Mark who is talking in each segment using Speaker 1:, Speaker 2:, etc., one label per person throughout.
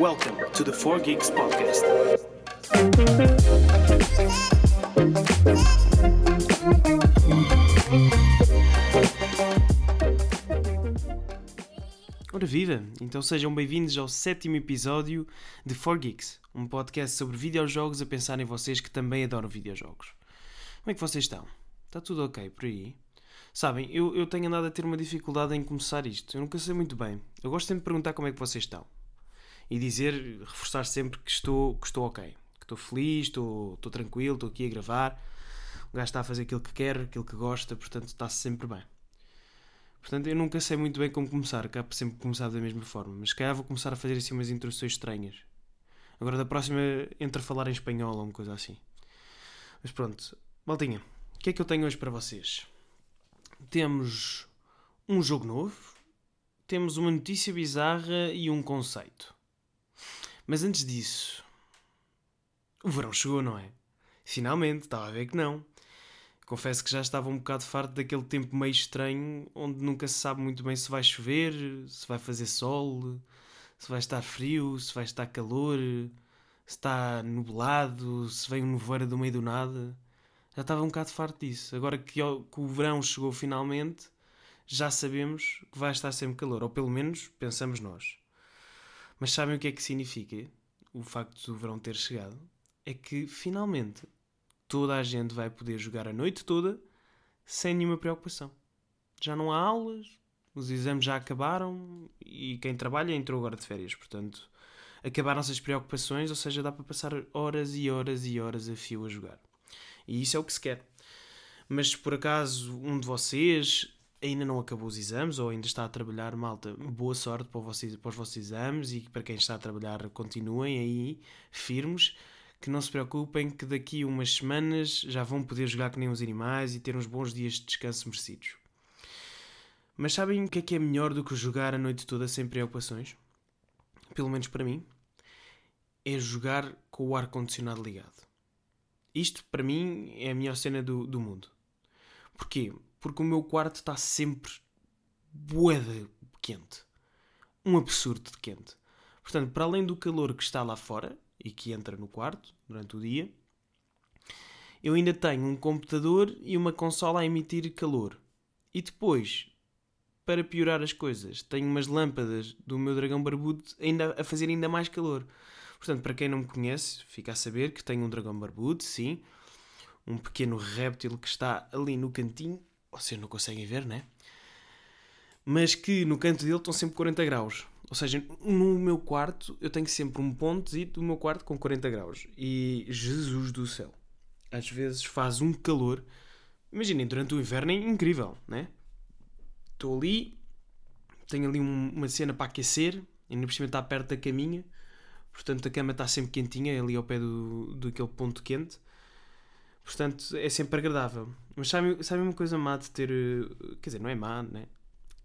Speaker 1: Welcome to the 4 Geeks Podcast. Ora viva! Então sejam bem-vindos ao sétimo episódio de 4 Geeks, um podcast sobre videojogos a pensar em vocês que também adoram videojogos. Como é que vocês estão? Está tudo ok por aí? Sabem, eu, eu tenho andado a ter uma dificuldade em começar isto. Eu nunca sei muito bem. Eu gosto sempre de perguntar como é que vocês estão. E dizer, reforçar sempre que estou, que estou ok. Que estou feliz, estou, estou tranquilo, estou aqui a gravar. O gajo está a fazer aquilo que quer, aquilo que gosta, portanto está-se sempre bem. Portanto, eu nunca sei muito bem como começar. Acabo sempre começar da mesma forma. Mas se calhar vou começar a fazer assim umas introduções estranhas. Agora da próxima, entre falar em espanhol ou uma coisa assim. Mas pronto. Maltinha, o que é que eu tenho hoje para vocês? temos um jogo novo, temos uma notícia bizarra e um conceito. Mas antes disso, o verão chegou, não é? Finalmente, estava a ver que não. Confesso que já estava um bocado farto daquele tempo meio estranho onde nunca se sabe muito bem se vai chover, se vai fazer sol, se vai estar frio, se vai estar calor, se está nublado, se vem um nevoeiro do meio do nada já estava um bocado farto disso. Agora que, que o verão chegou finalmente, já sabemos que vai estar sempre calor, ou pelo menos pensamos nós. Mas sabem o que é que significa o facto do verão ter chegado? É que finalmente toda a gente vai poder jogar a noite toda sem nenhuma preocupação. Já não há aulas, os exames já acabaram e quem trabalha entrou agora de férias, portanto acabaram-se as preocupações, ou seja, dá para passar horas e horas e horas a fio a jogar. E isso é o que se quer. Mas se por acaso um de vocês ainda não acabou os exames ou ainda está a trabalhar, malta, boa sorte para, vocês, para os vossos exames e para quem está a trabalhar, continuem aí firmes. Que não se preocupem, que daqui umas semanas já vão poder jogar que nem os animais e ter uns bons dias de descanso merecidos. Mas sabem o que é que é melhor do que jogar a noite toda sem preocupações? Pelo menos para mim, é jogar com o ar-condicionado ligado. Isto, para mim, é a melhor cena do, do mundo. Porquê? Porque o meu quarto está sempre boeda quente. Um absurdo de quente. Portanto, para além do calor que está lá fora e que entra no quarto durante o dia, eu ainda tenho um computador e uma consola a emitir calor. E depois, para piorar as coisas, tenho umas lâmpadas do meu dragão barbudo ainda a fazer ainda mais calor. Portanto, para quem não me conhece, fica a saber que tenho um dragão barbudo, sim. Um pequeno réptil que está ali no cantinho. Vocês não conseguem ver, né? Mas que no canto dele estão sempre 40 graus. Ou seja, no meu quarto eu tenho sempre um ponto do meu quarto com 40 graus. E Jesus do céu. Às vezes faz um calor. Imaginem, durante o inverno é incrível, né? Estou ali, tenho ali uma cena para aquecer, ainda por cima está perto da caminha Portanto, a cama está sempre quentinha, ali ao pé do, do aquele ponto quente. Portanto, é sempre agradável. Mas sabe, sabe uma coisa má de ter. Eh, quer dizer, não é má, né?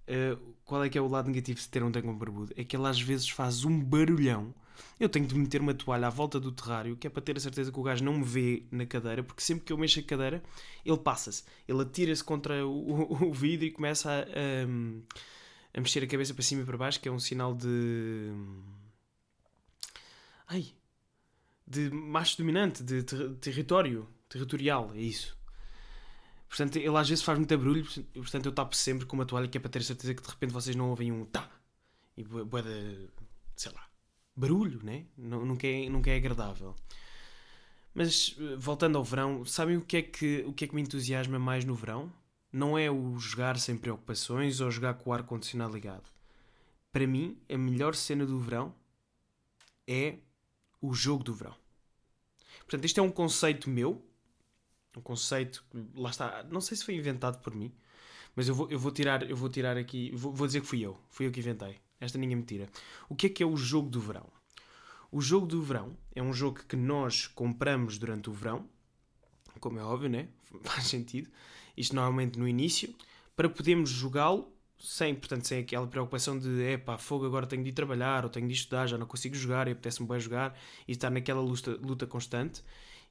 Speaker 1: Uh, qual é que é o lado negativo de ter um dragão barbudo? É que ele às vezes faz um barulhão. Eu tenho de meter uma toalha à volta do terrário, que é para ter a certeza que o gajo não me vê na cadeira, porque sempre que eu mexo a cadeira, ele passa-se. Ele atira-se contra o, o, o, vidro e começa a, a, a mexer a cabeça para cima e para baixo, que é um sinal de Ai! De macho dominante, de ter território, territorial, é isso. Portanto, ele às vezes faz muito barulho, portanto eu tapo sempre com uma toalha que é para ter certeza que de repente vocês não ouvem um tá e boa de, sei lá, barulho, né? Nunca é, nunca é agradável. Mas voltando ao verão, sabem o que é que o que é que me entusiasma mais no verão? Não é o jogar sem preocupações ou jogar com o ar condicionado ligado. Para mim, a melhor cena do verão é o jogo do verão. Portanto, isto é um conceito meu, um conceito, lá está, não sei se foi inventado por mim, mas eu vou, eu vou tirar, eu vou tirar aqui, vou, vou dizer que fui eu, fui eu que inventei. Esta ninguém me tira. O que é que é o jogo do verão? O jogo do verão é um jogo que nós compramos durante o verão, como é óbvio, né? Faz sentido. Isto normalmente no início, para podermos jogá-lo sem, portanto, sem aquela preocupação de é pá, fogo, agora tenho de ir trabalhar ou tenho de estudar, já não consigo jogar e apetece-me bem jogar e estar naquela luta, luta constante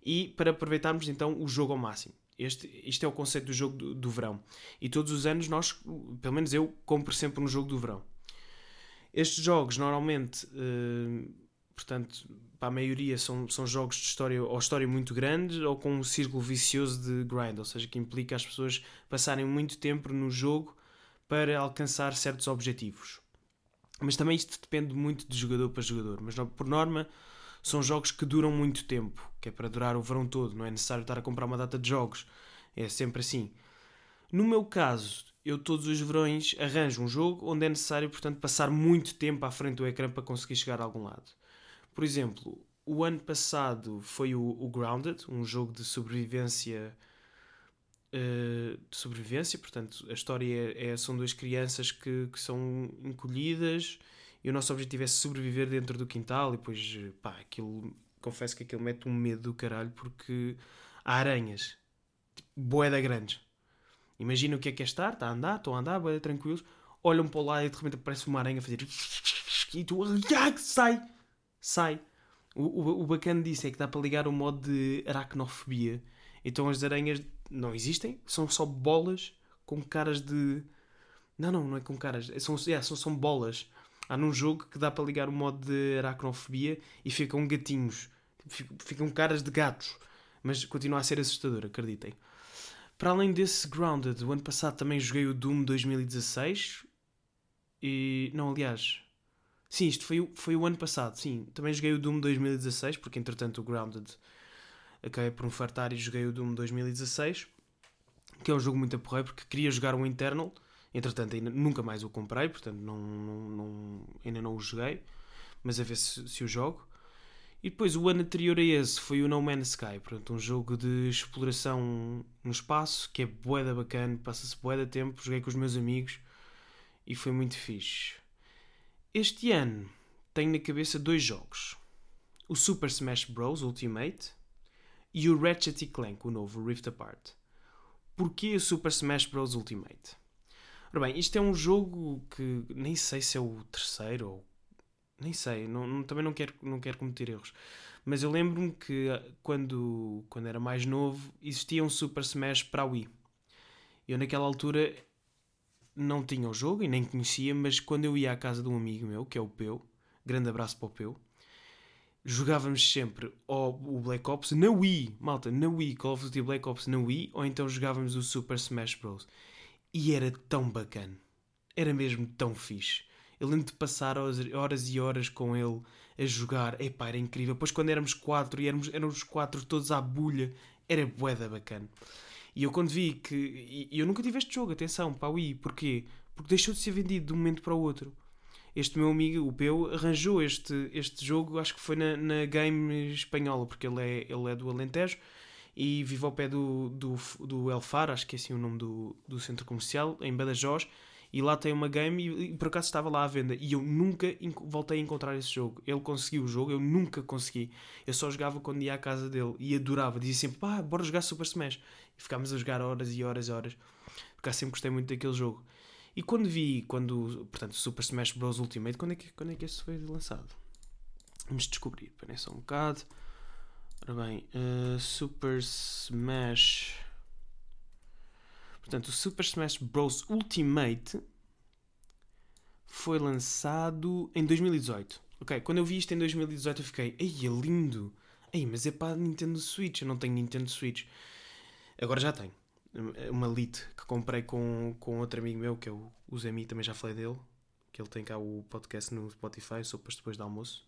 Speaker 1: e para aproveitarmos então o jogo ao máximo. Este, isto é o conceito do jogo do, do, verão. E todos os anos nós, pelo menos eu, compro sempre um jogo do verão. Estes jogos normalmente uh, portanto, para a maioria são, são jogos de história ou história muito grande ou com um círculo vicioso de grind, ou seja, que implica as pessoas passarem muito tempo no jogo para alcançar certos objetivos. Mas também isto depende muito de jogador para jogador. Mas por norma são jogos que duram muito tempo, que é para durar o verão todo, não é necessário estar a comprar uma data de jogos. É sempre assim. No meu caso, eu todos os verões arranjo um jogo onde é necessário, portanto, passar muito tempo à frente do ecrã para conseguir chegar a algum lado. Por exemplo, o ano passado foi o, o Grounded, um jogo de sobrevivência. Uh, de sobrevivência, portanto, a história é, é, são duas crianças que, que são encolhidas e o nosso objetivo é sobreviver dentro do quintal. E depois, pá, aquilo, confesso que aquilo mete um medo do caralho porque há aranhas, tipo, boeda grandes. Imagina o que é que é estar, está a andar, estão a andar, boeda tranquilos, olham para o lado e de repente aparece uma aranha a fazer. E tu, sai! sai. O, o, o bacana disso é que dá para ligar o modo de aracnofobia. Então as aranhas não existem, são só bolas com caras de. Não, não, não é com caras, são, são, são bolas. Há num jogo que dá para ligar o modo de aracnofobia e ficam gatinhos, ficam caras de gatos, mas continua a ser assustador, acreditem. Para além desse Grounded, o ano passado também joguei o Doom 2016 e. Não, aliás, Sim, isto foi, foi o ano passado, sim. Também joguei o Doom 2016, porque entretanto o Grounded acabei por me fartar e joguei o Doom 2016, que é um jogo muito aporreiro, porque queria jogar um Internal, entretanto ainda nunca mais o comprei, portanto não, não, não ainda não o joguei, mas a ver se, se o jogo. E depois o ano anterior a esse foi o No Man's Sky, portanto, um jogo de exploração no espaço que é boeda bacana, passa-se boeda tempo, joguei com os meus amigos e foi muito fixe. Este ano tenho na cabeça dois jogos: o Super Smash Bros. Ultimate e o Ratchet Clank, o novo Rift Apart. Porquê o Super Smash Bros. Ultimate? Ora bem, isto é um jogo que nem sei se é o terceiro ou. Nem sei, não, não, também não quero, não quero cometer erros. Mas eu lembro-me que ah, quando, quando era mais novo existia um Super Smash para a Wii. Eu naquela altura não tinha o jogo e nem conhecia, mas quando eu ia à casa de um amigo meu, que é o Peu, grande abraço para o Peu, jogávamos sempre ou o Black Ops na Wii, malta, na Wii, Call of Duty Black Ops na Wii, ou então jogávamos o Super Smash Bros. E era tão bacana, era mesmo tão fixe. Eu lembro de passar horas e horas com ele a jogar, epá, era incrível. Depois quando éramos quatro e éramos, éramos quatro todos à bulha, era bué bacana. E eu quando vi que. E eu nunca tive este jogo, atenção, a Wii. Porquê? Porque deixou de ser vendido de um momento para o outro. Este meu amigo, o Peu, arranjou este, este jogo, acho que foi na, na Game Espanhola, porque ele é, ele é do Alentejo e vive ao pé do, do, do Elfar, acho que é assim o nome do, do centro comercial, em Badajoz e lá tem uma game e, e, por acaso estava lá à venda e eu nunca voltei a encontrar esse jogo. Ele conseguiu o jogo, eu nunca consegui. Eu só jogava quando ia à casa dele e adorava, dizia sempre, pá, bora jogar Super Smash. E ficámos a jogar horas e horas e horas, porque sempre gostei muito daquele jogo. E quando vi, quando, portanto, Super Smash Bros. Ultimate, quando é que, quando é que esse foi lançado? Vamos descobrir, peraí só um bocado. Ora bem, uh, Super Smash Portanto, o Super Smash Bros. Ultimate foi lançado em 2018. Ok, quando eu vi isto em 2018 eu fiquei, ei, é lindo! Ei, mas é para Nintendo Switch, eu não tenho Nintendo Switch. Agora já tenho. Uma Lite que comprei com, com outro amigo meu, que é o, Zemi, também já falei dele. Que ele tem cá o podcast no Spotify, sopas depois do almoço.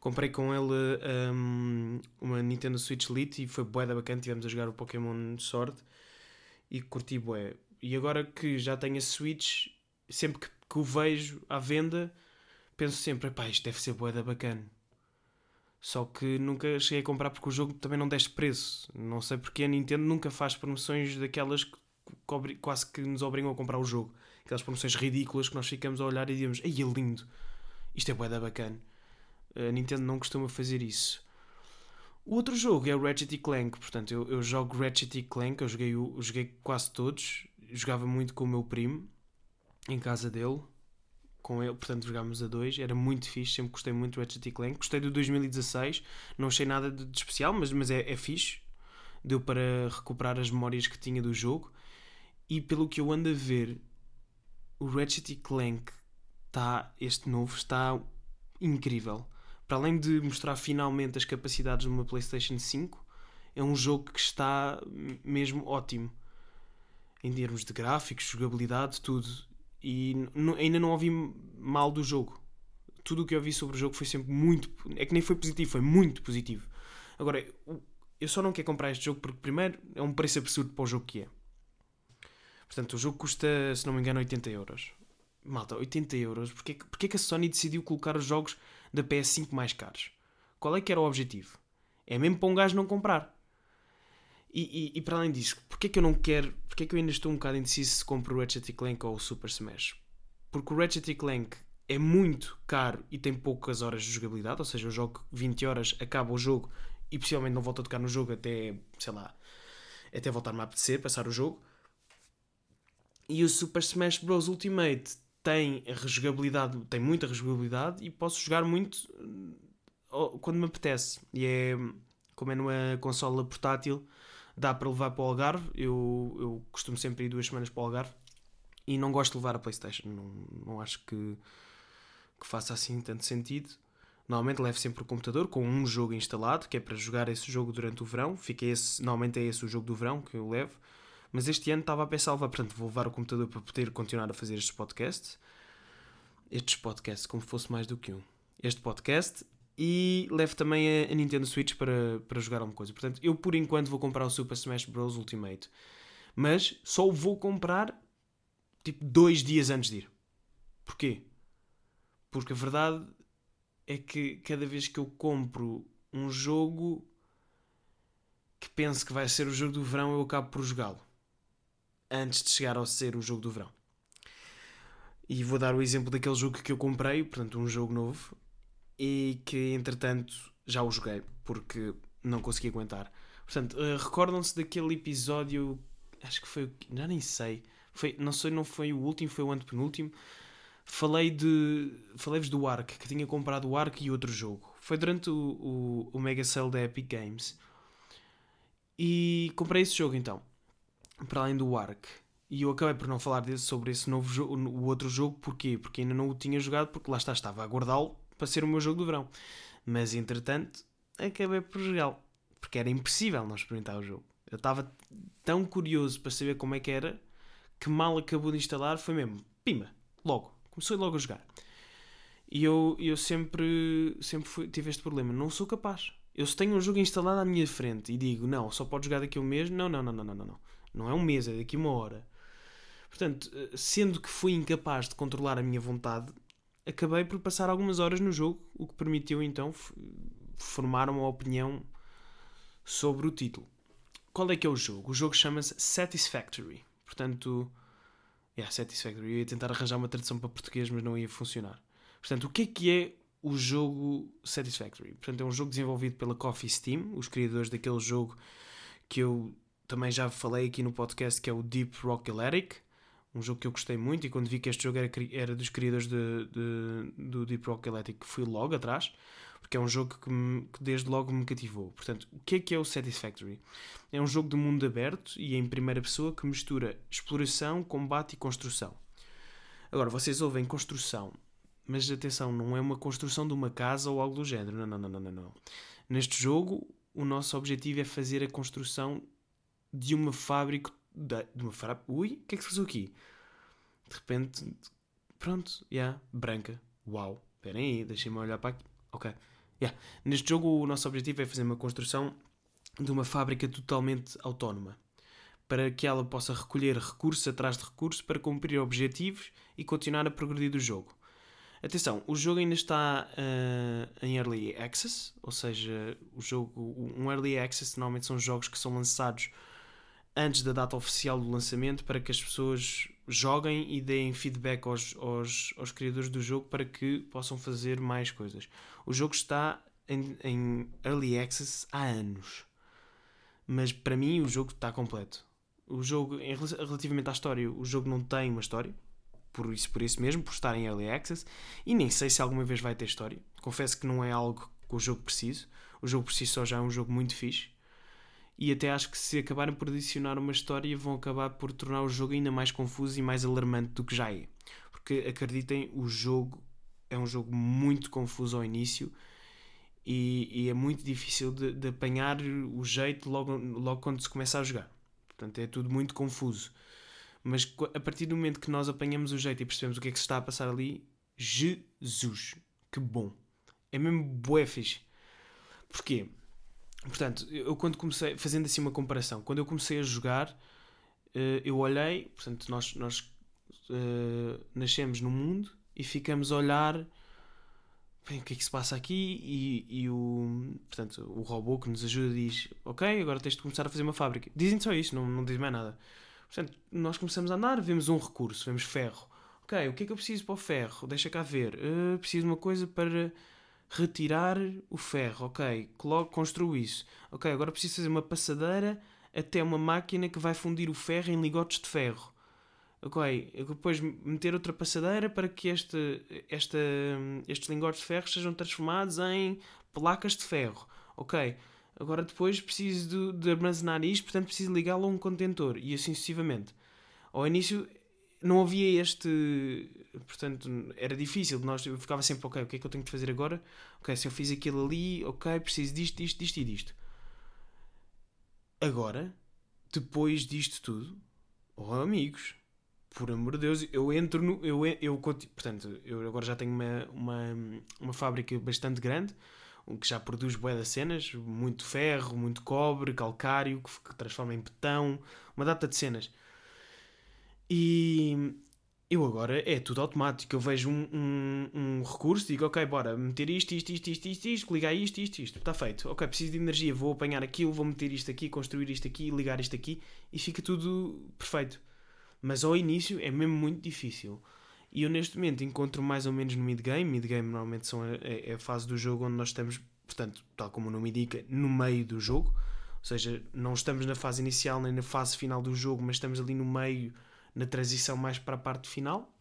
Speaker 1: Comprei com ele um, uma Nintendo Switch Lite e foi bué da bacana. Tivemos a jogar o Pokémon Sword e curti bué. E agora que já tenho a Switch, sempre que, que o vejo à venda, penso sempre, pá, isto deve ser bué da bacana. Só que nunca cheguei a comprar porque o jogo também não desce preço. Não sei porque a Nintendo nunca faz promoções daquelas que quase que nos obrigam a comprar o jogo. Aquelas promoções ridículas que nós ficamos a olhar e dizemos, ei, é lindo, isto é bué da bacana. A Nintendo não costuma fazer isso. O outro jogo é o Ratchet Clank, portanto, eu, eu jogo Ratchet Clank, eu joguei, eu joguei quase todos, jogava muito com o meu primo, em casa dele, com ele, portanto jogámos a dois, era muito fixe, sempre gostei muito do Ratchet Clank, gostei do 2016, não achei nada de, de especial, mas, mas é, é fixe, deu para recuperar as memórias que tinha do jogo, e pelo que eu ando a ver, o Ratchet Clank está, este novo, está incrível para além de mostrar finalmente as capacidades de uma PlayStation 5, é um jogo que está mesmo ótimo em termos de gráficos, jogabilidade, tudo. E ainda não ouvi mal do jogo. Tudo o que eu ouvi sobre o jogo foi sempre muito. É que nem foi positivo, foi muito positivo. Agora, eu só não quero comprar este jogo porque, primeiro, é um preço absurdo para o jogo que é. Portanto, o jogo custa, se não me engano, 80 euros. Malta, 80 euros. Porquê, porquê que a Sony decidiu colocar os jogos da PS5 mais caros? Qual é que era o objetivo? É mesmo para um gajo não comprar. E, e, e, para além disso, porquê que eu não quero. Porquê que eu ainda estou um bocado indeciso se compro o Ratchet Clank ou o Super Smash? Porque o Ratchet Clank é muito caro e tem poucas horas de jogabilidade, ou seja, eu jogo 20 horas, acaba o jogo e possivelmente não volto a tocar no jogo até, sei lá, até voltar-me a apetecer, passar o jogo. E o Super Smash Bros. Ultimate tem rejogabilidade, tem muita rejogabilidade e posso jogar muito uh, quando me apetece. E é como é numa consola portátil, dá para levar para o Algarve. Eu, eu costumo sempre ir duas semanas para o Algarve e não gosto de levar a Playstation. Não, não acho que, que faça assim tanto sentido. Normalmente levo sempre o computador com um jogo instalado, que é para jogar esse jogo durante o verão. Fica esse, normalmente é esse o jogo do verão que eu levo. Mas este ano estava a pensar portanto, vou levar o computador para poder continuar a fazer estes podcasts. Estes podcasts, como fosse mais do que um. Este podcast e levo também a, Nintendo Switch para, para jogar alguma coisa. Portanto, eu por enquanto vou comprar o Super Smash Bros. Ultimate. Mas só vou comprar tipo dois dias antes de ir. Porquê? Porque a verdade é que cada vez que eu compro um jogo que penso que vai ser o jogo do verão, eu acabo por jogá-lo antes de chegar a ser o jogo do verão. E vou dar o exemplo daquele jogo que eu comprei, portanto, um jogo novo, e que entretanto já o joguei porque não consegui aguentar. Portanto, uh, recordam-se daquele episódio, acho que foi, já nem sei, foi, não sei, não foi o último, foi o antepenúltimo falei de. Falei-vos do Ark, que tinha comprado o Ark e outro jogo. Foi durante o, o, o Mega Sale da Epic Games. E comprei esse jogo então. Para além do Ark. E eu acabei por não falar desse, sobre esse novo jogo, o outro jogo, porquê? Porque ainda não o tinha jogado, porque lá está, estava a guardá-lo para ser o meu jogo do verão. Mas entretanto, acabei por jogá-lo. Porque era impossível não experimentar o jogo. Eu estava tão curioso para saber como é que era, que mal acabou de instalar, foi mesmo, pima, logo Comecei logo a jogar. E eu, eu sempre, sempre fui, tive este problema. Não sou capaz. Eu se tenho um jogo instalado à minha frente e digo, não, só pode jogar daqui a um mês, não, não, não, não, não, não. Não, não é um mês, é daqui uma hora. Portanto, sendo que fui incapaz de controlar a minha vontade, acabei por passar algumas horas no jogo, o que permitiu então formar uma opinião sobre o título. Qual é que é o jogo? O jogo chama-se Satisfactory. Portanto, Yeah, Satisfactory. Eu ia tentar arranjar uma tradução para português, mas não ia funcionar. Portanto, o que é que é o jogo Satisfactory? Portanto, é um jogo desenvolvido pela Coffee Steam, os criadores daquele jogo que eu também já falei aqui no podcast, que é o Deep Rock Galactic. Um jogo que eu gostei muito e quando vi que este jogo era, era dos criadores de, de, do Deep Rock Galactic, fui logo atrás porque é um jogo que, me, que, desde logo me cativou. Portanto, o que é que é o Satisfactory? É um jogo de mundo aberto e em primeira pessoa que mistura exploração, combate e construção. Agora, vocês ouvem construção, mas atenção, não é uma construção de uma casa ou algo do género. Não, não, não, não, não. Neste jogo, o nosso objetivo é fazer a construção de uma fábrica. De, uma fábrica. Ui, o que é que se faz aqui? De repente, pronto, já, yeah, branca. Uau, esperem aí, deixem-me olhar para aqui. Ok. Yeah. Neste jogo, o nosso objetivo é fazer uma construção de uma fábrica totalmente autónoma para que ela possa recolher recursos atrás de recursos para cumprir objetivos e continuar a progredir do jogo. Atenção, o jogo ainda está uh, em Early Access, ou seja, o jogo, um Early Access normalmente são jogos que são lançados antes da data oficial do lançamento para que as pessoas joguem e deem feedback aos, aos, aos criadores do jogo para que possam fazer mais coisas. O jogo está em, em Early Access há anos, mas para mim o jogo está completo. O jogo, em, relativamente à história, o jogo não tem uma história, por isso, por isso mesmo, por estar em Early Access, e nem sei se alguma vez vai ter história. Confesso que não é algo que o jogo precise. O jogo por si só já é um jogo muito fixe e até acho que se acabarem por adicionar uma história vão acabar por tornar o jogo ainda mais confuso e mais alarmante do que já é. Porque acreditem, o jogo é um jogo muito confuso ao início e, e é muito difícil de, de, apanhar o jeito logo, logo quando se começa a jogar. Portanto, é tudo muito confuso. Mas a partir do momento que nós apanhamos o jeito e percebemos o que é que se está a passar ali, Jesus, que bom! É mesmo bué fixe. Porquê? Portanto, eu quando comecei, fazendo assim uma comparação, quando eu comecei a jogar, eh, eu olhei, portanto, nós, nós uh, nascemos no mundo e ficamos a olhar bem, o que é que se passa aqui e, e, o, portanto, o robô que nos ajuda diz ok, agora tens de começar a fazer uma fábrica. Dizem só isso, não, não diz mais nada. Portanto, nós começamos a andar, vemos um recurso, vemos ferro. Ok, o que é que eu preciso para o ferro? Deixa cá ver. Uh, preciso de uma coisa para retirar o ferro. Ok, construo isso. Ok, agora preciso fazer uma passadeira até uma máquina que vai fundir o ferro em ligotes de ferro. Ok, depois meter outra passadeira para que este, esta, estes lingotes de ferro sejam transformados em placas de ferro. Ok, agora depois preciso de, de armazenar isto, portanto preciso ligá-lo a um contentor e assim sucessivamente. Ao início não havia este. Portanto, era difícil. Nós, eu ficava sempre, ok, o que é que eu tenho de fazer agora? Ok, se eu fiz aquilo ali, ok, preciso disto, disto, disto e disto. Agora, depois disto tudo, oh amigos, por amor de Deus, eu entro no. Eu, eu, portanto, eu agora já tenho uma, uma, uma fábrica bastante grande que já produz bué das cenas, muito ferro, muito cobre, calcário, que transforma em betão, uma data de cenas. E eu agora é tudo automático. Eu vejo um, um, um recurso, digo, ok, bora meter isto, isto, isto, isto, isto, isto, ligar isto, isto, isto. Está feito. Ok, preciso de energia, vou apanhar aquilo, vou meter isto aqui, construir isto aqui, ligar isto aqui e fica tudo perfeito. Mas ao início é mesmo muito difícil. E eu neste momento encontro mais ou menos no mid-game. Mid-game normalmente são a, é, é a fase do jogo onde nós estamos, portanto, tal como o nome indica, no meio do jogo. Ou seja, não estamos na fase inicial nem na fase final do jogo, mas estamos ali no meio na transição mais para a parte final.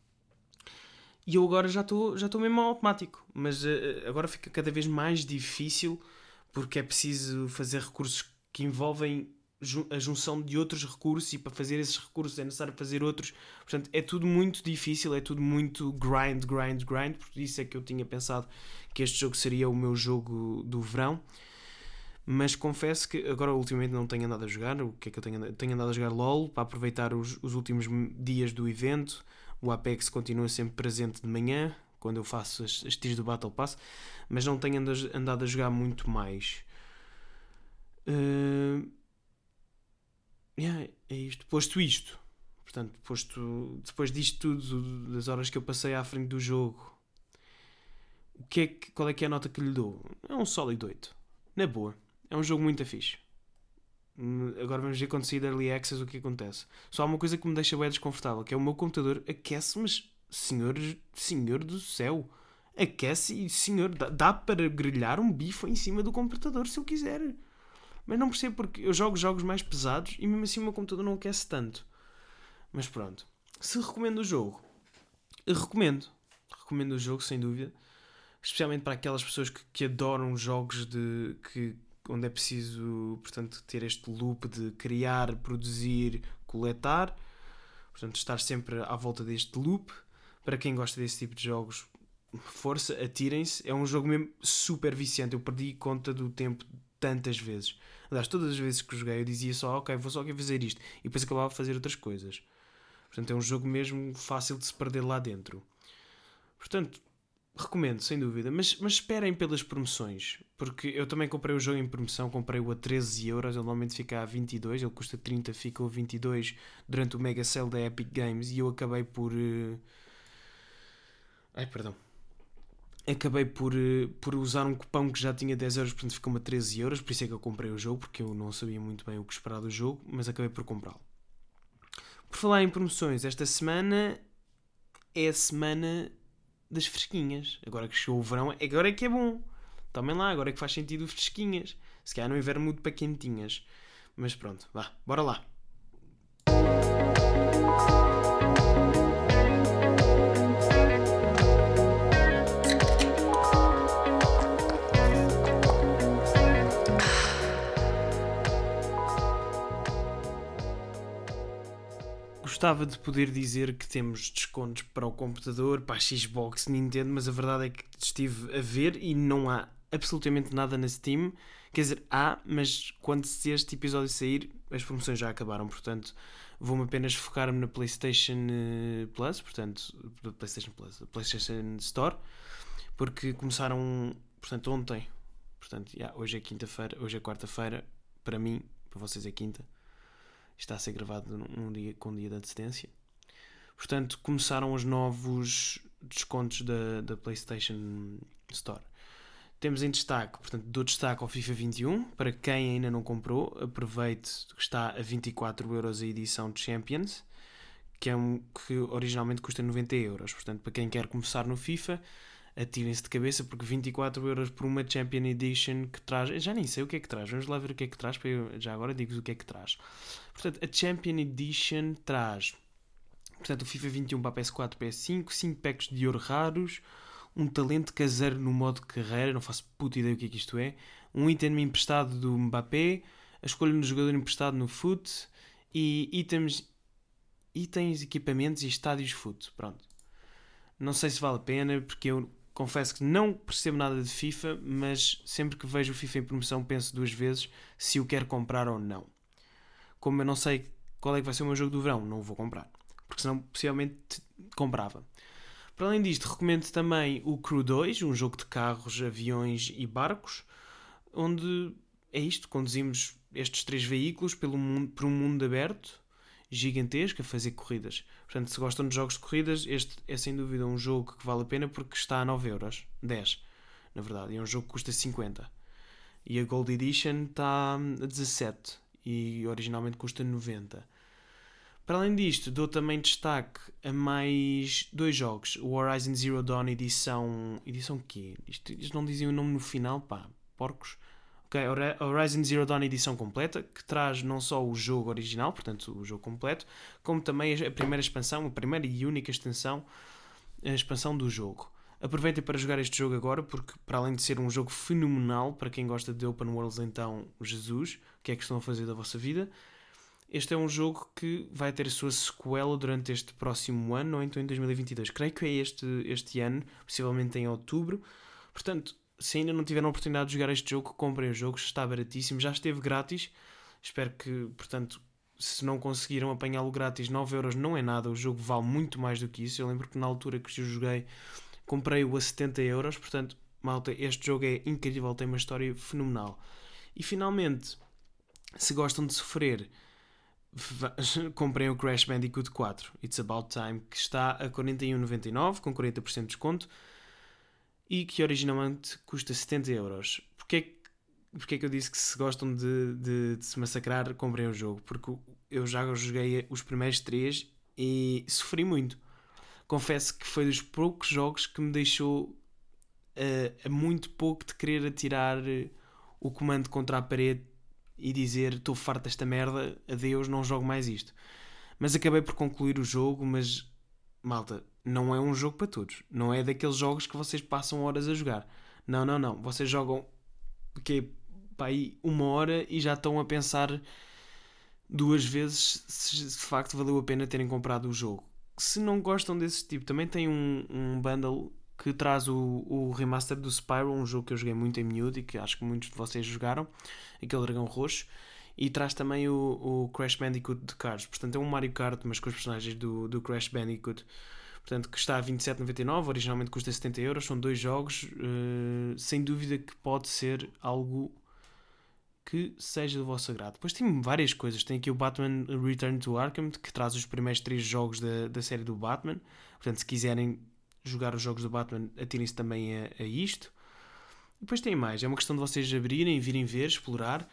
Speaker 1: E eu agora já estou já mesmo automático, mas uh, agora fica cada vez mais difícil porque é preciso fazer recursos que envolvem a junção de outros recursos e para fazer esses recursos é necessário fazer outros. Portanto, é tudo muito difícil, é tudo muito grind, grind, grind. Por isso é que eu tinha pensado que este jogo seria o meu jogo do verão mas confesso que agora ultimamente não tenho andado a jogar. O que é que eu tenho, tenho andado a jogar LOL para aproveitar os, os últimos dias do evento. O Apex continua sempre presente de manhã, quando eu faço as, as tiras do Battle Pass, mas não tenho andado a jogar muito mais. Uh... Yeah, é isto. Posto isto, portanto, posto depois disto tudo, das horas que eu passei à frente do jogo, o que é que, qual é que é a nota que lhe dou? É um sólido 8. Na boa. É um jogo muito fixe. Hum, agora vamos ver quando sair da Early Access o que acontece. Só há uma coisa que me deixa bem desconfortável, que é o meu computador aquece, mas senhor, senhor do céu, aquece e senhor, dá, para grelhar um bife em cima do computador se eu quiser. Mas não percebo porque eu jogo jogos mais pesados e mesmo assim o meu computador não aquece tanto. Mas pronto. Se recomendo o jogo, recomendo. Recomendo o jogo, sem dúvida. Especialmente para aquelas pessoas que, que adoram jogos de que, onde é preciso, portanto, ter este loop de criar, produzir, coletar. Portanto, estar sempre à volta deste loop. Para quem gosta desse tipo de jogos, força, atirem-se. É um jogo mesmo super viciante. Eu perdi conta do tempo tantas vezes. Aliás, todas as vezes que joguei eu dizia só, ok, vou só aqui fazer isto. E depois acabava a fazer outras coisas. Portanto, é um jogo mesmo fácil de se perder lá dentro. Portanto, Recomendo, sem dúvida. Mas, mas esperem pelas promoções. Porque eu também comprei o jogo em promoção. Comprei-o a 13 euros. Ele normalmente fica a 22. Ele custa 30, ficou a 22 durante o Mega Sale da Epic Games. E eu acabei por... Uh... Ai, perdão. Acabei por, uh, por usar um cupão que já tinha 10 euros. Portanto ficou a 13 euros. Por isso é que eu comprei o jogo. Porque eu não sabia muito bem o que esperar do jogo. Mas acabei por comprá-lo. Por falar em promoções, esta semana é a semana das fresquinhas. Agora que chegou o verão, agora é que é bom. Tomem lá, agora é que faz sentido fresquinhas. Se calhar no inverno muito para quentinhas. Mas pronto, vá, bora lá. Gostava de poder dizer que temos descontos para o computador, para a Xbox, Nintendo, mas a verdade é que estive a ver e não há absolutamente nada na Steam. Quer dizer, há, mas quando este episódio sair, as promoções já acabaram. Portanto, vou-me apenas focar-me na PlayStation eh, Plus, portanto, PlayStation Plus, PlayStation Store, porque começaram, portanto, ontem. Portanto, yeah, hoje é quinta-feira, hoje é quarta-feira, para mim, para vocês é quinta. Está a ser gravado num dia, com um dia de antecedência. Portanto, começaram os novos descontos da, da PlayStation Store. Temos em destaque, portanto, dou destaque ao FIFA 21. Para quem ainda não comprou, aproveite que está a 24 euros a edição de Champions, que, é um, que originalmente custa 90 euros. Portanto, para quem quer começar no FIFA, atirem-se de cabeça, porque 24 euros por uma Champion Edition que traz. Já nem sei o que é que traz, vamos lá ver o que é que traz, para eu, já agora digo-vos o que é que traz. Portanto, a Champion Edition traz. Portanto, o FIFA 21 para a PS4 PS5, 5 packs de ouro raros, um talento caseiro no modo carreira, não faço puta ideia o que é que isto é, um item emprestado do Mbappé, a escolha do jogador emprestado no foot e itens, itens equipamentos e estádios foot. Pronto. Não sei se vale a pena, porque eu confesso que não percebo nada de FIFA, mas sempre que vejo o FIFA em promoção penso duas vezes se o quero comprar ou não. Como eu não sei qual é que vai ser o meu jogo do verão, não o vou comprar. Porque senão possivelmente comprava. Para além disto, recomendo também o Crew 2, um jogo de carros, aviões e barcos, onde é isto, conduzimos estes três veículos pelo mundo, por um mundo aberto, gigantesco, a fazer corridas. Portanto, se gostam de jogos de corridas, este é sem dúvida um jogo que vale a pena porque está a 9 euros, 10, na verdade, e é um jogo que custa 50. E a Gold Edition está a 17 e originalmente custa 90. Para além disto, dou também destaque a mais dois jogos. O Horizon Zero Dawn edição... Edição quê? Isto, isto não dizem o nome no final, pá. Porcos. Ok, Horizon Zero Dawn edição completa, que traz não só o jogo original, portanto o jogo completo, como também a primeira expansão, a primeira e única extensão, a expansão do jogo. Aproveitem para jogar este jogo agora, porque para além de ser um jogo fenomenal, para quem gosta de Open Worlds, então, Jesus, o que é que estão a fazer da vossa vida? Este é um jogo que vai ter a sua sequela durante este próximo ano, ou então em 2022. Creio que é este, este ano, possivelmente em outubro. Portanto, se ainda não tiveram a oportunidade de jogar este jogo, comprem o jogo, está baratíssimo, já esteve grátis. Espero que, portanto, se não conseguiram apanhá-lo grátis, 9 euros não é nada, o jogo vale muito mais do que isso. Eu lembro que na altura que eu joguei, comprei-o a 70 euros, portanto, malta, este jogo é incrível, tem uma história fenomenal. E finalmente, se gostam de sofrer comprem o Crash Bandicoot 4 It's About Time que está a 41,99 com 40% de desconto e que originalmente custa 70 euros. Porquê, porquê é que eu disse que se gostam de, de, de, se massacrar, comprem o jogo? Porque eu já joguei os primeiros três e sofri muito. Confesso que foi dos poucos jogos que me deixou uh, a muito pouco de querer atirar o comando contra a parede e dizer estou farto desta merda, adeus, não jogo mais isto. Mas acabei por concluir o jogo, mas malta, não é um jogo para todos. Não é daqueles jogos que vocês passam horas a jogar. Não, não, não. Vocês jogam que para aí uma hora e já estão a pensar duas vezes se de facto valeu a pena terem comprado o jogo. Se não gostam desse tipo, também tem um, um bundle que traz o, o remaster do Spyro, um jogo que eu joguei muito em miúdo e que acho que muitos de vocês jogaram, aquele dragão roxo, e traz também o, o Crash Bandicoot de Cars. Portanto, é um Mario Kart, mas com os personagens do, do Crash Bandicoot. Portanto, que está a 27,99, originalmente custa 70 euros, são dois jogos, uh, sem dúvida que pode ser algo que seja do vosso agrado. Depois tem várias coisas, tem aqui o Batman Return to Arkham, que traz os primeiros três jogos da, da série do Batman, portanto, se quiserem jogar os jogos do Batman, atirem-se também a, a isto. Depois tem mais, é uma questão de vocês abrirem, virem ver, explorar,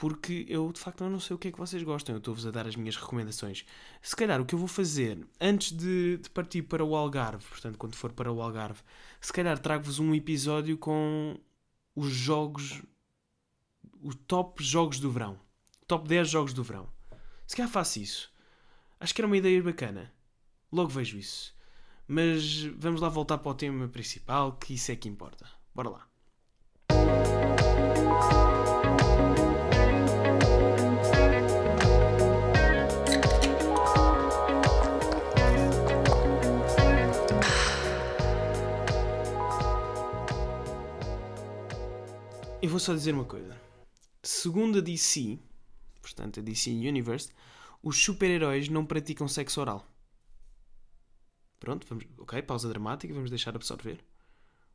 Speaker 1: porque eu de facto não sei o que é que vocês gostam, eu estou-vos a dar as minhas recomendações. Se calhar o que eu vou fazer, antes de, de partir para o Algarve, portanto, quando for para o Algarve, se calhar trago-vos um episódio com os jogos, o top jogos do verão, top 10 jogos do verão. Se calhar faço isso. Acho que era uma ideia bacana. Logo vejo isso. Mas vamos lá voltar para o tema principal, que isso é que importa. Bora lá. Eu vou só dizer uma coisa. Segundo a DC, portanto a DC Universe, os super-heróis não praticam sexo oral. Pronto, vamos, ok, pausa dramática, vamos deixar absorver.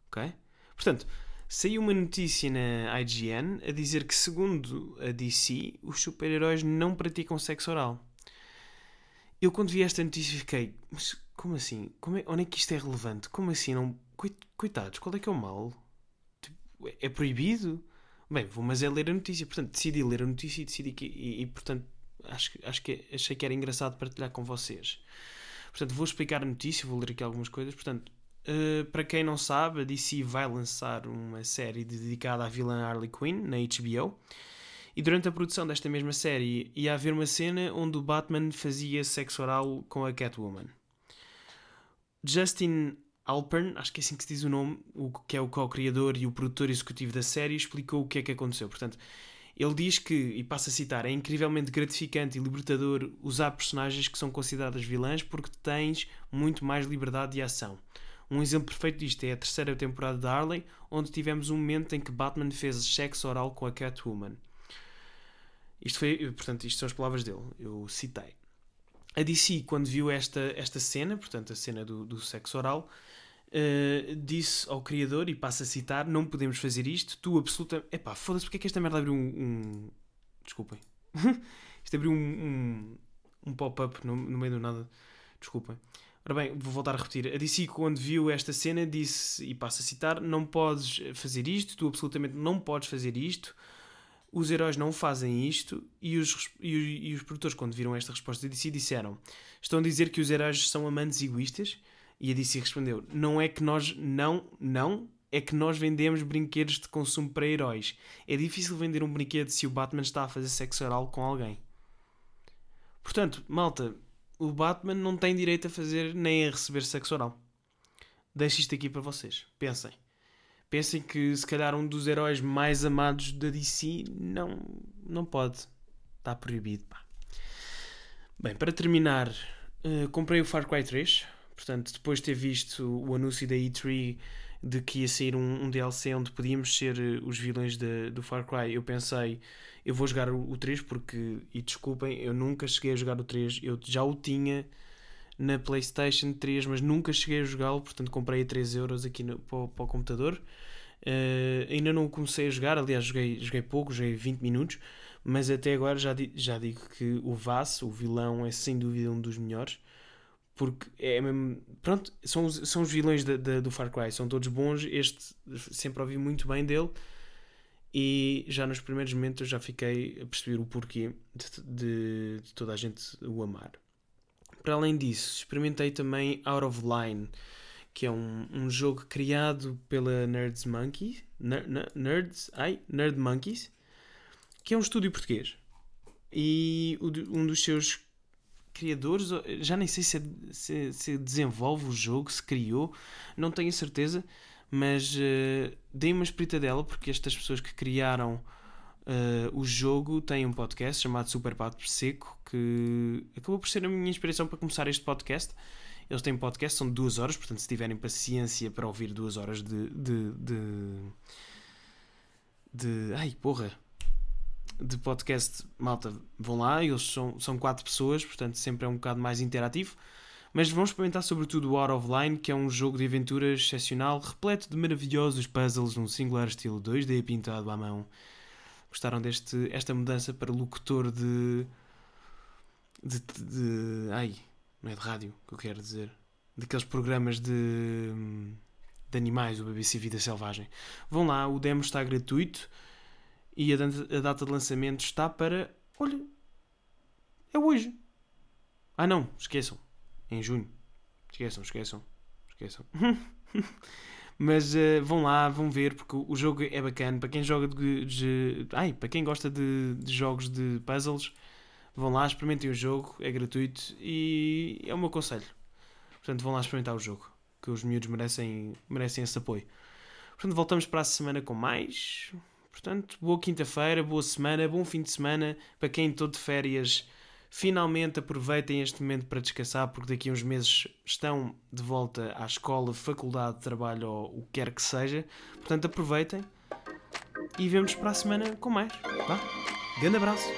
Speaker 1: Ok? Portanto, saiu uma notícia na IGN a dizer que, segundo a DC, os super-heróis não praticam sexo oral. Eu, quando vi esta notícia, fiquei: mas como assim? Como é, onde é que isto é relevante? Como assim? Não, coitados, qual é que é o mal? É proibido? Bem, vou mas é ler a notícia. Portanto, decidi ler a notícia e decidi que. E, e portanto, acho, acho que achei que era engraçado partilhar com vocês. Portanto, vou explicar a notícia, vou ler aqui algumas coisas. Portanto, uh, para quem não sabe, a DC vai lançar uma série dedicada à vilã Harley Quinn na HBO. E durante a produção desta mesma série ia haver uma cena onde o Batman fazia sexo oral com a Catwoman. Justin Alpern, acho que é assim que se diz o nome, o que é o co-criador e o produtor executivo da série, explicou o que é que aconteceu. Portanto, ele diz que, e passo a citar, é incrivelmente gratificante e libertador usar personagens que são consideradas vilãs porque tens muito mais liberdade de ação. Um exemplo perfeito disto é a terceira temporada de Harley, onde tivemos um momento em que Batman fez sexo oral com a Catwoman. Isto foi, portanto, isto são as palavras dele, eu citei. A DC, quando viu esta, esta cena, portanto, a cena do, do sexo oral, uh, disse ao criador, e passa a citar: Não podemos fazer isto, tu absoluta. Epá, foda-se, porque é que esta merda abriu um. um... Desculpem. isto abriu um, um, um pop-up no, no meio do nada. Desculpem. Ora bem, vou voltar a repetir. A DC, quando viu esta cena, disse, e passa a citar: Não podes fazer isto, tu absolutamente não podes fazer isto. Os heróis não fazem isto. E os, e, os produtores, quando viram esta resposta da DC, disseram: Estão a dizer que os heróis são amantes egoístas? E a DC respondeu: Não é que nós não, não, é que nós vendemos brinquedos de consumo para heróis. É difícil vender um brinquedo se o Batman está a fazer sexo oral com alguém. Portanto, malta, o Batman não tem direito a fazer nem a receber sexo oral. Deixo isto aqui para vocês. Pensem. Pensem que se calhar um dos heróis mais amados da DC não, não pode. Está proibido. Pá. Bem, para terminar, uh, comprei o Far Cry 3 Portanto, depois de ter visto o anúncio da E3 de que ia sair um, um DLC onde podíamos ser eh, os vilões de, do Far Cry, eu pensei, eu vou jogar o, o 3 porque, e desculpem, eu nunca cheguei a jogar o 3, eu já o tinha na PlayStation 3, mas nunca cheguei a jogá-lo, portanto comprei a 3 euros aqui no, para, o, para o computador. Uh, ainda não comecei a jogar, aliás, joguei, joguei pouco, joguei 20 minutos, mas até agora já, já digo que o Vass, o vilão, é sem dúvida um dos melhores porque é mesmo. Pronto, são os, são os vilões de, de, do Far Cry, são todos bons. Este sempre ouvi muito bem dele. E já nos primeiros momentos já fiquei a perceber o porquê de, de, de toda a gente o amar. Para além disso, experimentei também Out of Line, que é um, um jogo criado pela Nerds Monkey, Ner, Nerds, ai, Nerd Monkeys, que é um estúdio português. E um dos seus criadores, já nem sei se, se, se, desenvolve o jogo, se criou, não tenho certeza, mas uh, dei uma espreita dela porque estas pessoas que criaram uh, o jogo têm um podcast chamado Super Pato Seco que acabou por ser a minha inspiração para começar este podcast. Eles têm um podcast, são duas horas, portanto, se tiverem paciência para ouvir duas horas de. de, de, de ai, porra! De podcast, malta, vão lá, eles são, são quatro pessoas, portanto sempre é um bocado mais interativo. Mas vamos experimentar sobretudo o Out of Line, que é um jogo de aventuras excepcional, repleto de maravilhosos puzzles num singular estilo 2D pintado à mão. Gostaram deste esta mudança para locutor de, de, de, de ai, não é de rádio que eu quero dizer, daqueles programas de de animais, o BBC Vida Selvagem. Vão lá, o demo está gratuito. E a, a data de lançamento está para. Olha. É hoje. Ah, não, esqueçam. Em junho. Esqueçam, esqueçam. Esqueçam. Mas uh, vão lá, vão ver, porque o jogo é bacana. Para quem joga de. de ai, para quem gosta de, de, jogos de puzzles, vão lá, experimentem o jogo, é gratuito e é o meu conselho. Portanto, vão lá experimentar o jogo, que os miúdos merecem, merecem esse apoio. Portanto, voltamos para a semana com mais. Portanto, boa quinta-feira, boa semana, bom fim de semana para quem estou de férias. Finalmente aproveitem este momento para descansar, porque daqui a uns meses estão de volta à escola, faculdade, trabalho ou o que quer que seja. Portanto, aproveitem. e vemos para a semana com mais. Vá? Grande abraço.